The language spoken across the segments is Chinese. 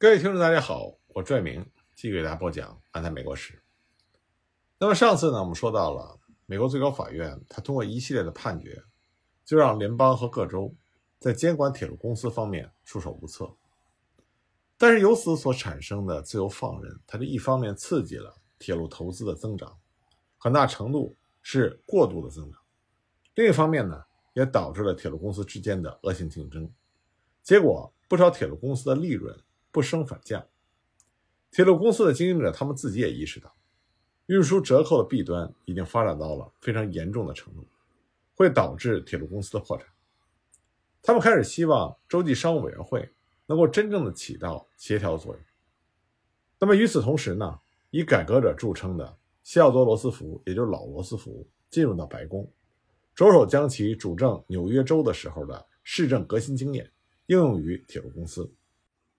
各位听众，大家好，我拽明继续给大家播讲《安泰美国史》。那么上次呢，我们说到了美国最高法院，它通过一系列的判决，就让联邦和各州在监管铁路公司方面束手无策。但是由此所产生的自由放任，它就一方面刺激了铁路投资的增长，很大程度是过度的增长；另一方面呢，也导致了铁路公司之间的恶性竞争，结果不少铁路公司的利润。不升反降，铁路公司的经营者他们自己也意识到，运输折扣的弊端已经发展到了非常严重的程度，会导致铁路公司的破产。他们开始希望洲际商务委员会能够真正的起到协调作用。那么与此同时呢，以改革者著称的西奥多·罗斯福，也就是老罗斯福，进入到白宫，着手将其主政纽约州的时候的市政革新经验应用于铁路公司。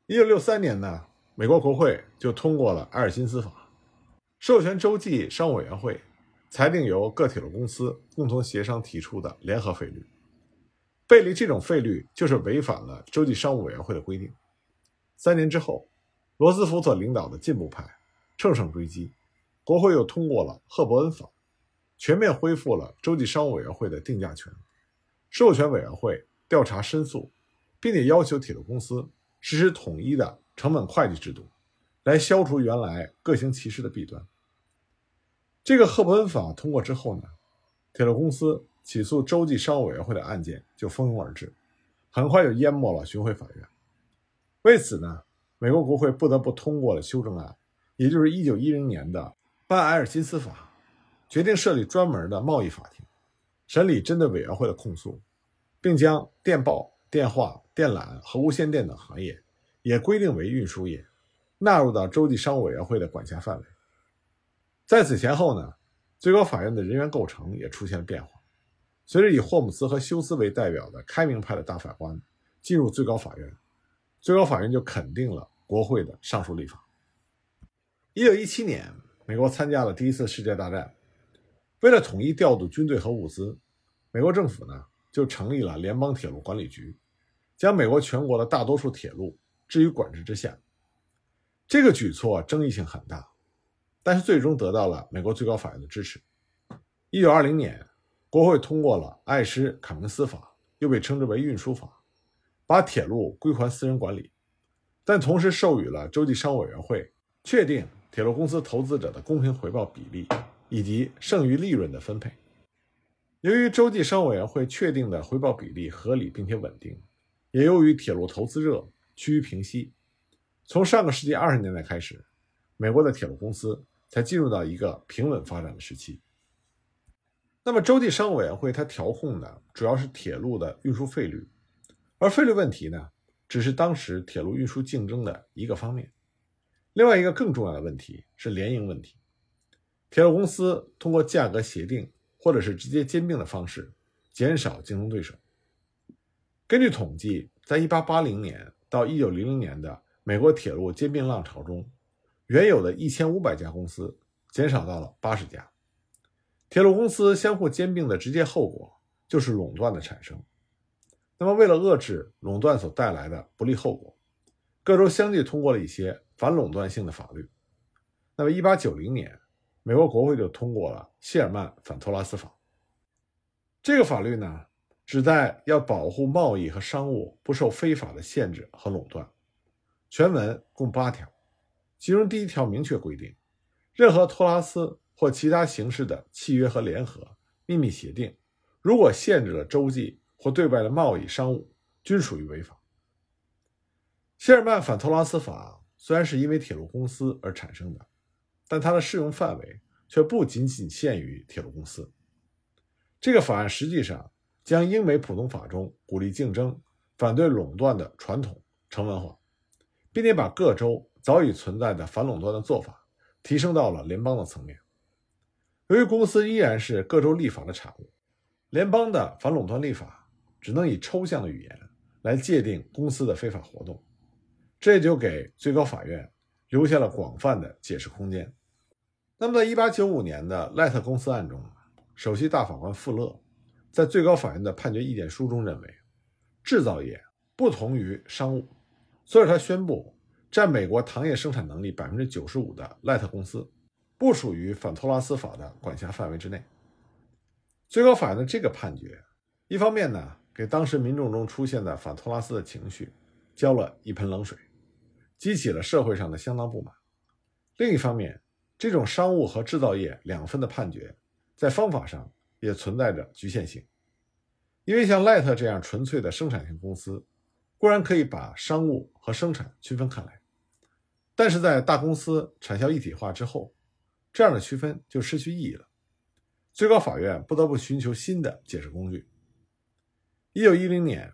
一九六三年呢，美国国会就通过了埃尔金斯法，授权州际商务委员会裁定由各铁路公司共同协商提出的联合费率。背离这种费率就是违反了州际商务委员会的规定。三年之后，罗斯福所领导的进步派乘胜追击，国会又通过了赫伯恩法，全面恢复了州际商务委员会的定价权，授权委员会调查申诉，并且要求铁路公司。实施统一的成本会计制度，来消除原来各行其事的弊端。这个赫伯恩法通过之后呢，铁路公司起诉洲际商务委员会的案件就蜂拥而至，很快就淹没了巡回法院。为此呢，美国国会不得不通过了修正案，也就是1910年的《办埃尔金斯法》，决定设立专门的贸易法庭，审理针对委员会的控诉，并将电报。电话、电缆和无线电等行业也规定为运输业，纳入到洲际商务委员会的管辖范围。在此前后呢，最高法院的人员构成也出现了变化。随着以霍姆斯和休斯为代表的开明派的大法官进入最高法院，最高法院就肯定了国会的上述立法。一九一七年，美国参加了第一次世界大战，为了统一调度军队和物资，美国政府呢？就成立了联邦铁路管理局，将美国全国的大多数铁路置于管制之下。这个举措争议性很大，但是最终得到了美国最高法院的支持。一九二零年，国会通过了《艾施卡明斯法》，又被称之为运输法，把铁路归还私人管理，但同时授予了洲际商务委员会确定铁路公司投资者的公平回报比例以及剩余利润的分配。由于洲际商务委员会确定的回报比例合理并且稳定，也由于铁路投资热趋于平息，从上个世纪二十年代开始，美国的铁路公司才进入到一个平稳发展的时期。那么，洲际商务委员会它调控的主要是铁路的运输费率，而费率问题呢，只是当时铁路运输竞争的一个方面。另外一个更重要的问题是联营问题，铁路公司通过价格协定。或者是直接兼并的方式，减少竞争对手。根据统计，在1880年到1900年的美国铁路兼并浪潮中，原有的一千五百家公司减少到了八十家。铁路公司相互兼并的直接后果就是垄断的产生。那么，为了遏制垄断所带来的不利后果，各州相继通过了一些反垄断性的法律。那么，1890年。美国国会就通过了谢尔曼反托拉斯法。这个法律呢，旨在要保护贸易和商务不受非法的限制和垄断。全文共八条，其中第一条明确规定，任何托拉斯或其他形式的契约和联合、秘密协定，如果限制了洲际或对外的贸易商务，均属于违法。谢尔曼反托拉斯法虽然是因为铁路公司而产生的。但它的适用范围却不仅仅限于铁路公司。这个法案实际上将英美普通法中鼓励竞争、反对垄断的传统成文化，并且把各州早已存在的反垄断的做法提升到了联邦的层面。由于公司依然是各州立法的产物，联邦的反垄断立法只能以抽象的语言来界定公司的非法活动，这就给最高法院留下了广泛的解释空间。那么，在1895年的赖特公司案中，首席大法官富勒在最高法院的判决意见书中认为，制造业不同于商务，所以他宣布占美国糖业生产能力百分之九十五的赖特公司，不属于反托拉斯法的管辖范围之内。最高法院的这个判决，一方面呢，给当时民众中出现的反托拉斯的情绪浇了一盆冷水，激起了社会上的相当不满；另一方面，这种商务和制造业两分的判决，在方法上也存在着局限性，因为像赖特这样纯粹的生产性公司，固然可以把商务和生产区分开来。但是在大公司产销一体化之后，这样的区分就失去意义了。最高法院不得不寻求新的解释工具。一九一零年，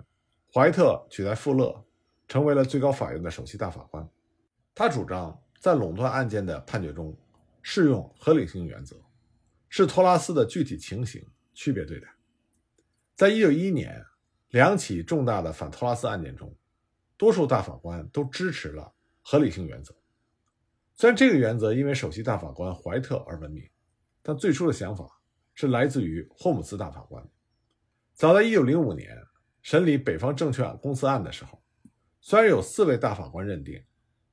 怀特取代富勒，成为了最高法院的首席大法官。他主张在垄断案件的判决中适用合理性原则，视托拉斯的具体情形区别对待。在一九一一年两起重大的反托拉斯案件中，多数大法官都支持了。合理性原则，虽然这个原则因为首席大法官怀特而闻名，但最初的想法是来自于霍姆斯大法官。早在1905年审理北方证券公司案的时候，虽然有四位大法官认定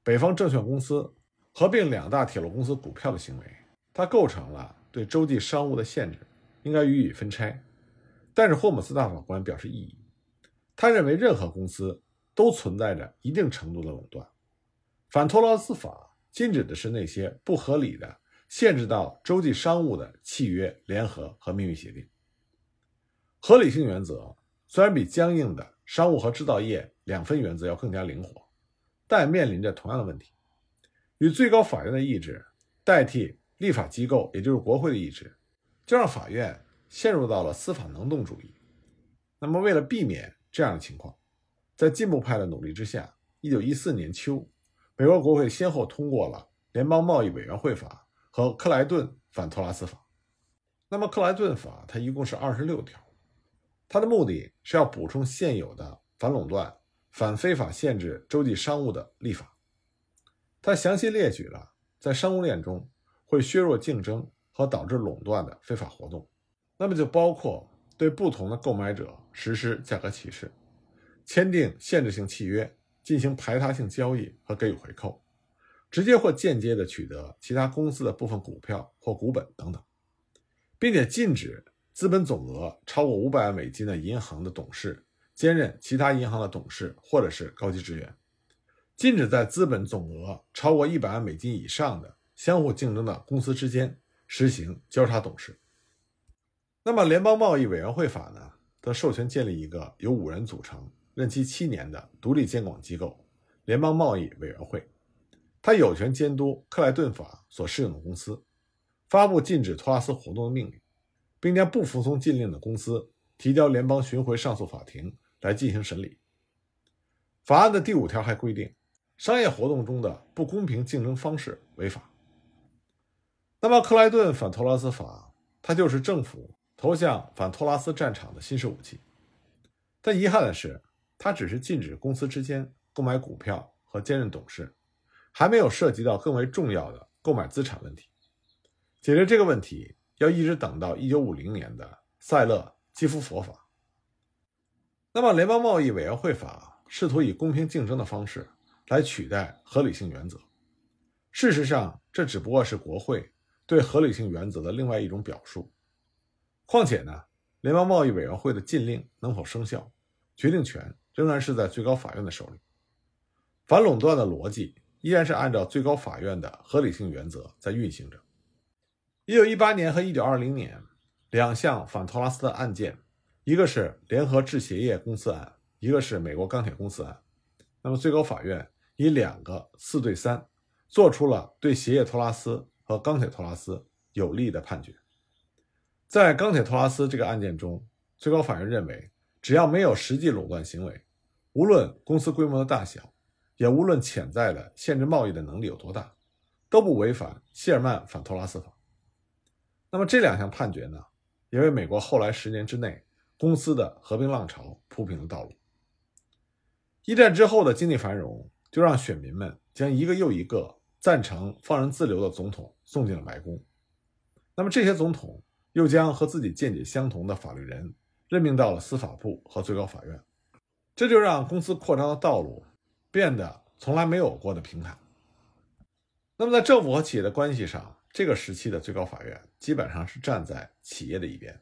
北方证券公司合并两大铁路公司股票的行为，它构成了对洲际商务的限制，应该予以分拆，但是霍姆斯大法官表示异议。他认为任何公司都存在着一定程度的垄断。反托拉斯法禁止的是那些不合理的限制到洲际商务的契约、联合和秘密协定。合理性原则虽然比僵硬的商务和制造业两分原则要更加灵活，但面临着同样的问题：与最高法院的意志代替立法机构，也就是国会的意志，就让法院陷入到了司法能动主义。那么，为了避免这样的情况，在进步派的努力之下，一九一四年秋。美国国会先后通过了《联邦贸易委员会法》和《克莱顿反托拉斯法》。那么，《克莱顿法》它一共是二十六条，它的目的是要补充现有的反垄断、反非法限制洲际商务的立法。他详细列举了在商务链中会削弱竞争和导致垄断的非法活动，那么就包括对不同的购买者实施价格歧视、签订限制性契约。进行排他性交易和给予回扣，直接或间接的取得其他公司的部分股票或股本等等，并且禁止资本总额超过五百万美金的银行的董事兼任其他银行的董事或者是高级职员，禁止在资本总额超过一百万美金以上的相互竞争的公司之间实行交叉董事。那么，联邦贸易委员会法呢，则授权建立一个由五人组成。任期七年的独立监管机构——联邦贸易委员会，它有权监督克莱顿法所适用的公司，发布禁止托拉斯活动的命令，并将不服从禁令的公司提交联邦巡回上诉法庭来进行审理。法案的第五条还规定，商业活动中的不公平竞争方式违法。那么，克莱顿反托拉斯法，它就是政府投向反托拉斯战场的新式武器。但遗憾的是。它只是禁止公司之间购买股票和兼任董事，还没有涉及到更为重要的购买资产问题。解决这个问题要一直等到1950年的塞勒基夫佛法。那么，联邦贸易委员会法试图以公平竞争的方式来取代合理性原则。事实上，这只不过是国会对合理性原则的另外一种表述。况且呢，联邦贸易委员会的禁令能否生效，决定权。仍然是在最高法院的手里。反垄断的逻辑依然是按照最高法院的合理性原则在运行着。一九一八年和一九二零年两项反托拉斯的案件，一个是联合制鞋业公司案，一个是美国钢铁公司案。那么最高法院以两个四对三，做出了对鞋业托拉斯和钢铁托拉斯有利的判决。在钢铁托拉斯这个案件中，最高法院认为。只要没有实际垄断行为，无论公司规模的大小，也无论潜在的限制贸易的能力有多大，都不违反谢尔曼反托拉斯法。那么这两项判决呢，也为美国后来十年之内公司的合并浪潮铺平了道路。一战之后的经济繁荣，就让选民们将一个又一个赞成放任自流的总统送进了白宫。那么这些总统又将和自己见解相同的法律人。任命到了司法部和最高法院，这就让公司扩张的道路变得从来没有过的平坦。那么在政府和企业的关系上，这个时期的最高法院基本上是站在企业的一边，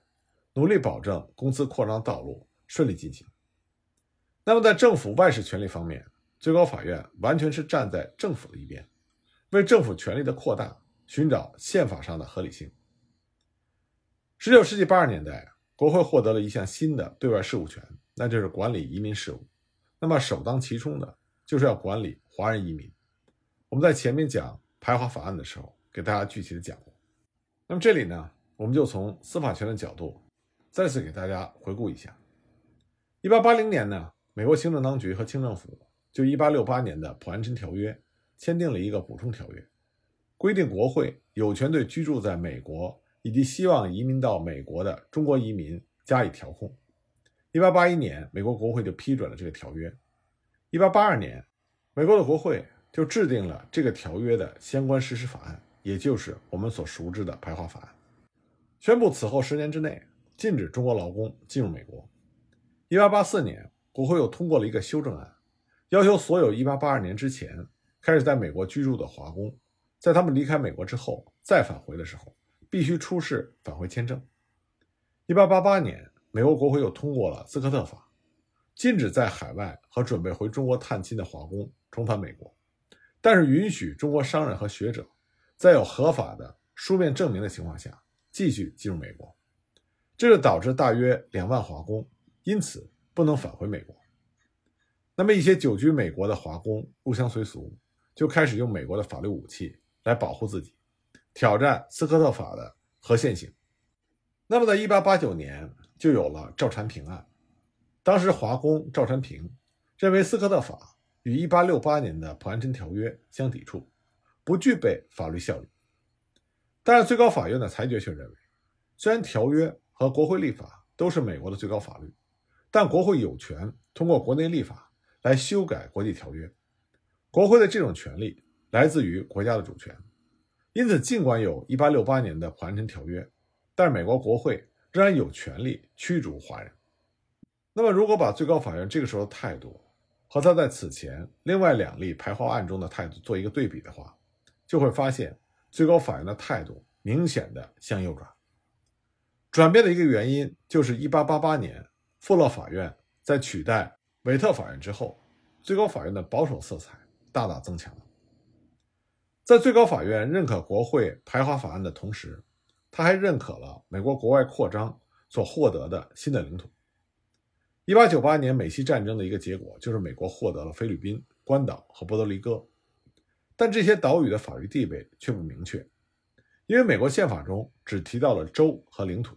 努力保证公司扩张道路顺利进行。那么在政府外事权力方面，最高法院完全是站在政府的一边，为政府权力的扩大寻找宪法上的合理性。十九世纪八十年代，国会获得了一项新的对外事务权，那就是管理移民事务。那么首当其冲的就是要管理华人移民。我们在前面讲排华法案的时候，给大家具体的讲过。那么这里呢，我们就从司法权的角度，再次给大家回顾一下。一八八零年呢，美国行政当局和清政府就一八六八年的普安臣条约签订了一个补充条约，规定国会有权对居住在美国。以及希望移民到美国的中国移民加以调控。一八八一年，美国国会就批准了这个条约。一八八二年，美国的国会就制定了这个条约的相关实施法案，也就是我们所熟知的排华法案，宣布此后十年之内禁止中国劳工进入美国。一八八四年，国会又通过了一个修正案，要求所有一八八二年之前开始在美国居住的华工，在他们离开美国之后再返回的时候。必须出示返回签证。一八八八年，美国国会又通过了斯科特法，禁止在海外和准备回中国探亲的华工重返美国，但是允许中国商人和学者在有合法的书面证明的情况下继续进入美国。这就导致大约两万华工因此不能返回美国。那么一些久居美国的华工入乡随俗，就开始用美国的法律武器来保护自己。挑战斯科特法的合宪性。那么，在1889年就有了赵禅平案。当时华工赵禅平认为斯科特法与1868年的普安臣条约相抵触，不具备法律效力。但是最高法院的裁决却认为，虽然条约和国会立法都是美国的最高法律，但国会有权通过国内立法来修改国际条约。国会的这种权利来自于国家的主权。因此，尽管有一八六八年的普安臣条约，但是美国国会仍然有权利驱逐华人。那么，如果把最高法院这个时候的态度和他在此前另外两例排华案中的态度做一个对比的话，就会发现最高法院的态度明显的向右转。转变的一个原因就是一八八八年富勒法院在取代韦特法院之后，最高法院的保守色彩大大增强了。在最高法院认可国会排华法案的同时，他还认可了美国国外扩张所获得的新的领土。一八九八年美西战争的一个结果就是美国获得了菲律宾、关岛和波多黎各，但这些岛屿的法律地位却不明确，因为美国宪法中只提到了州和领土。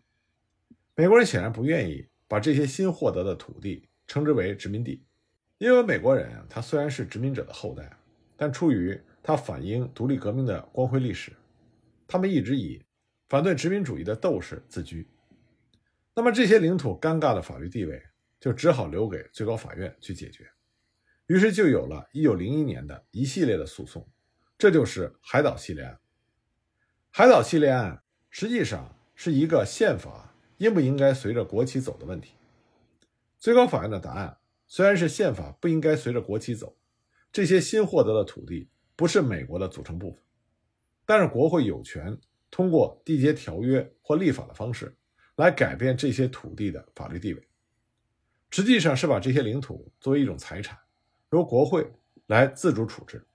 美国人显然不愿意把这些新获得的土地称之为殖民地，因为美国人他虽然是殖民者的后代，但出于他反映独立革命的光辉历史，他们一直以反对殖民主义的斗士自居。那么这些领土尴尬的法律地位就只好留给最高法院去解决。于是就有了1901年的一系列的诉讼，这就是海岛系列案。海岛系列案实际上是一个宪法应不应该随着国旗走的问题。最高法院的答案虽然是宪法不应该随着国旗走，这些新获得的土地。不是美国的组成部分，但是国会有权通过缔结条约或立法的方式来改变这些土地的法律地位，实际上是把这些领土作为一种财产，由国会来自主处置。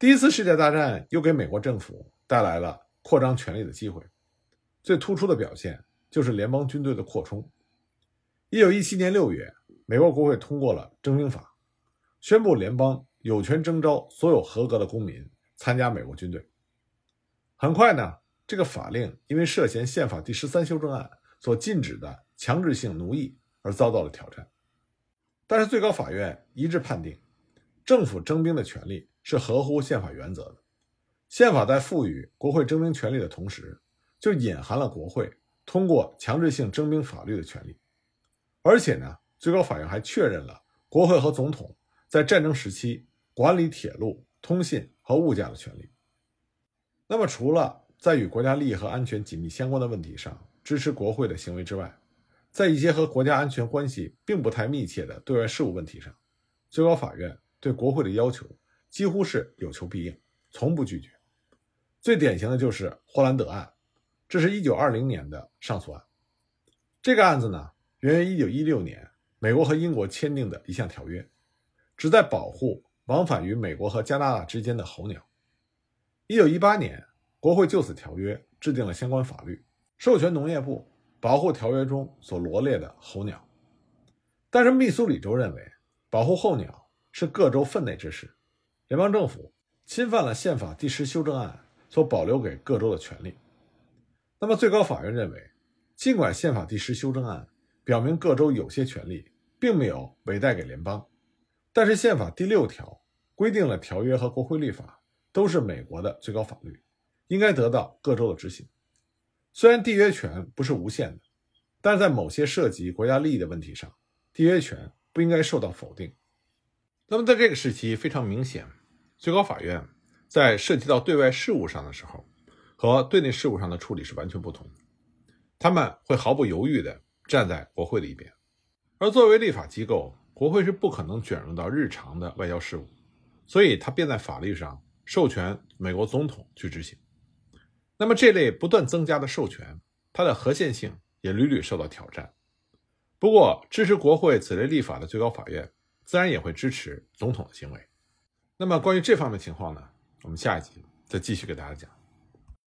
第一次世界大战又给美国政府带来了扩张权力的机会，最突出的表现就是联邦军队的扩充。一九一七年六月，美国国会通过了征兵法，宣布联邦。有权征召所有合格的公民参加美国军队。很快呢，这个法令因为涉嫌宪法第十三修正案所禁止的强制性奴役而遭到了挑战。但是最高法院一致判定，政府征兵的权利是合乎宪法原则的。宪法在赋予国会征兵权利的同时，就隐含了国会通过强制性征兵法律的权利。而且呢，最高法院还确认了国会和总统在战争时期。管理铁路、通信和物价的权利。那么，除了在与国家利益和安全紧密相关的问题上支持国会的行为之外，在一些和国家安全关系并不太密切的对外事务问题上，最高法院对国会的要求几乎是有求必应，从不拒绝。最典型的就是霍兰德案，这是一九二零年的上诉案。这个案子呢，源于一九一六年美国和英国签订的一项条约，旨在保护往返于美国和加拿大之间的候鸟。一九一八年，国会就此条约制定了相关法律，授权农业部保护条约中所罗列的候鸟。但是密苏里州认为，保护候鸟是各州分内之事，联邦政府侵犯了宪法第十修正案。所保留给各州的权利。那么，最高法院认为，尽管宪法第十修正案表明各州有些权利并没有委带给联邦，但是宪法第六条规定了条约和国会立法都是美国的最高法律，应该得到各州的执行。虽然缔约权不是无限的，但是在某些涉及国家利益的问题上，缔约权不应该受到否定。那么，在这个时期，非常明显，最高法院。在涉及到对外事务上的时候，和对内事务上的处理是完全不同的。他们会毫不犹豫地站在国会的一边，而作为立法机构，国会是不可能卷入到日常的外交事务，所以他便在法律上授权美国总统去执行。那么这类不断增加的授权，它的合宪性也屡屡受到挑战。不过，支持国会此类立法的最高法院，自然也会支持总统的行为。那么关于这方面情况呢？我们下一集再继续给大家讲。